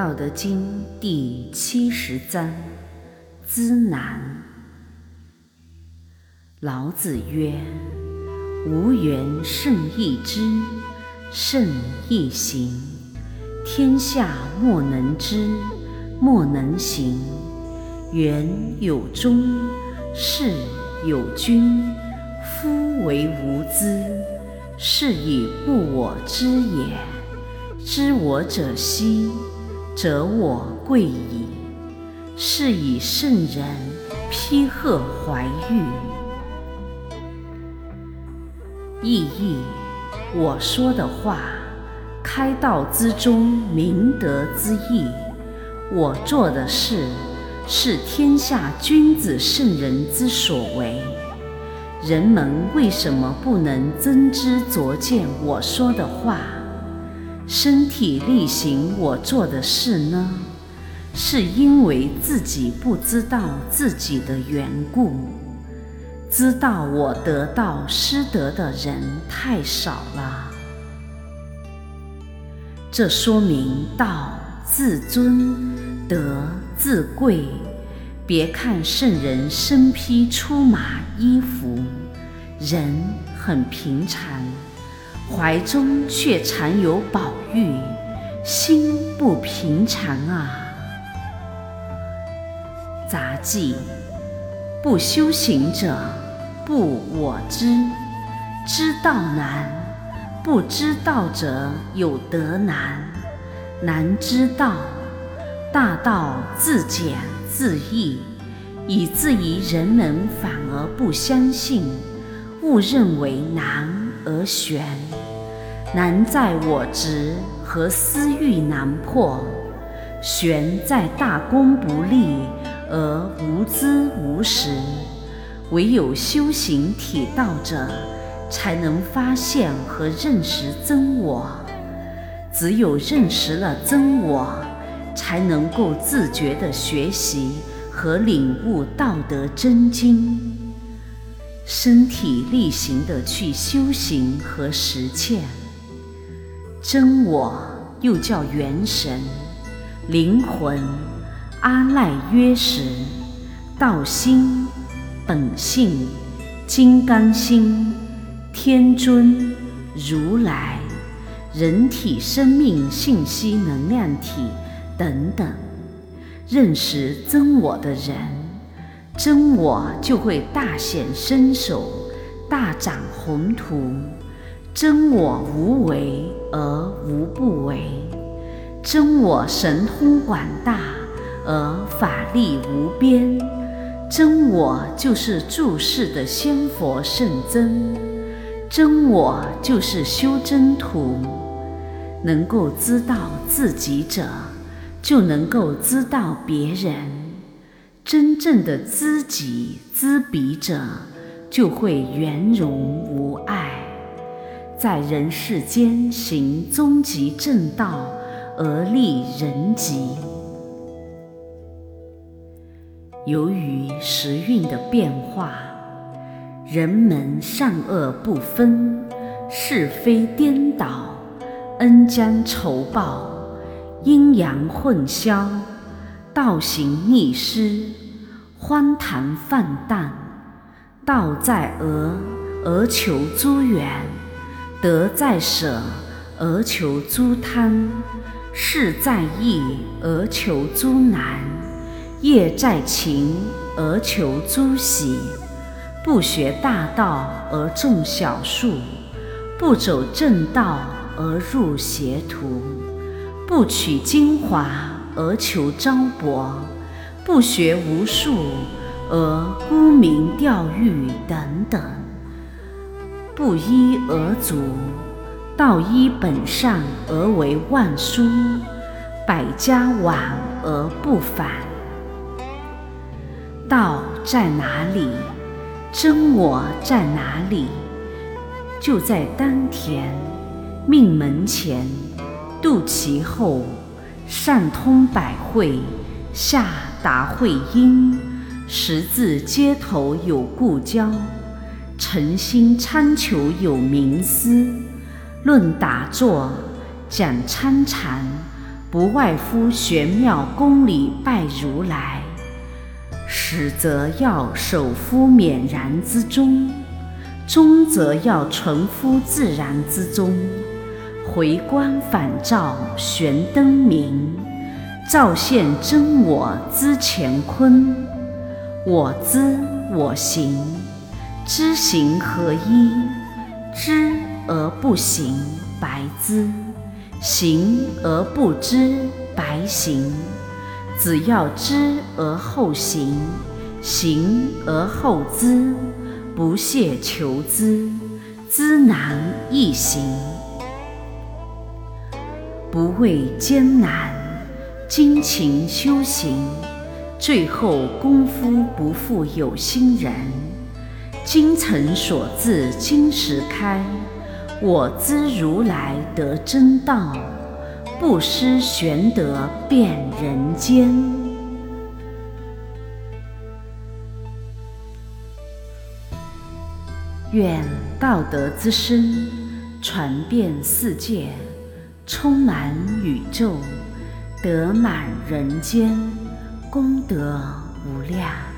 道德经》第七十章：知难。老子曰：“无缘胜义之，胜义行。天下莫能知，莫能行。缘有终，事有君。夫为无知，是以不我知也。知我者希，则我贵矣。是以圣人披贺怀玉。”意义，我说的话，开道之中明德之意；我做的事，是天下君子圣人之所为。人们为什么不能真知灼见我说的话，身体力行我做的事呢？是因为自己不知道自己的缘故。知道我得道失德的人太少了，这说明道自尊，德自贵。别看圣人身披出马衣服，人很平常，怀中却藏有宝玉，心不平常啊！杂记。不修行者，不我知，知道难；不知道者，有得难。难知道，大道自简自易，以至于人们反而不相信，误认为难而玄。难在我执和私欲难破，玄在大功不立。而无知无识，唯有修行体道者，才能发现和认识真我。只有认识了真我，才能够自觉地学习和领悟道德真经，身体力行地去修行和实践。真我又叫元神、灵魂。阿赖约识、道心、本性、金刚心、天尊、如来、人体生命信息能量体等等，认识真我的人，真我就会大显身手，大展宏图。真我无为而无不为，真我神通广大。而法力无边，真我就是注世的仙佛圣真，真我就是修真图。能够知道自己者，就能够知道别人。真正的知己知彼者，就会圆融无碍，在人世间行终极正道，而利人己。由于时运的变化，人们善恶不分，是非颠倒，恩将仇报，阴阳混淆，道行逆施，荒唐放荡。道在讹而求诸远，德在舍而求诸贪，事在易而求诸难。业在勤而求诸喜，不学大道而种小树，不走正道而入邪途，不取精华而求昭博，不学无术而沽名钓誉等等，不依而足，道依本善而为万殊，百家往而不返。道在哪里？真我在哪里？就在丹田、命门前、肚脐后，上通百会，下达会阴，十字街头有故交，诚心参求有冥思，论打坐，讲参禅，不外乎玄妙宫里拜如来，始则要守夫勉然之中，终则要存夫自然之中。回光返照玄灯明，照现真我之乾坤。我知我行，知行合一，知而不行白知。行而不知，白行。只要知而后行，行而后知，不懈求知，知难易行。不畏艰难，精勤修行，最后功夫不负有心人。精诚所至，金石开。我知如来得真道，不失玄德遍人间。愿道德之声传遍世界，充满宇宙，得满人间，功德无量。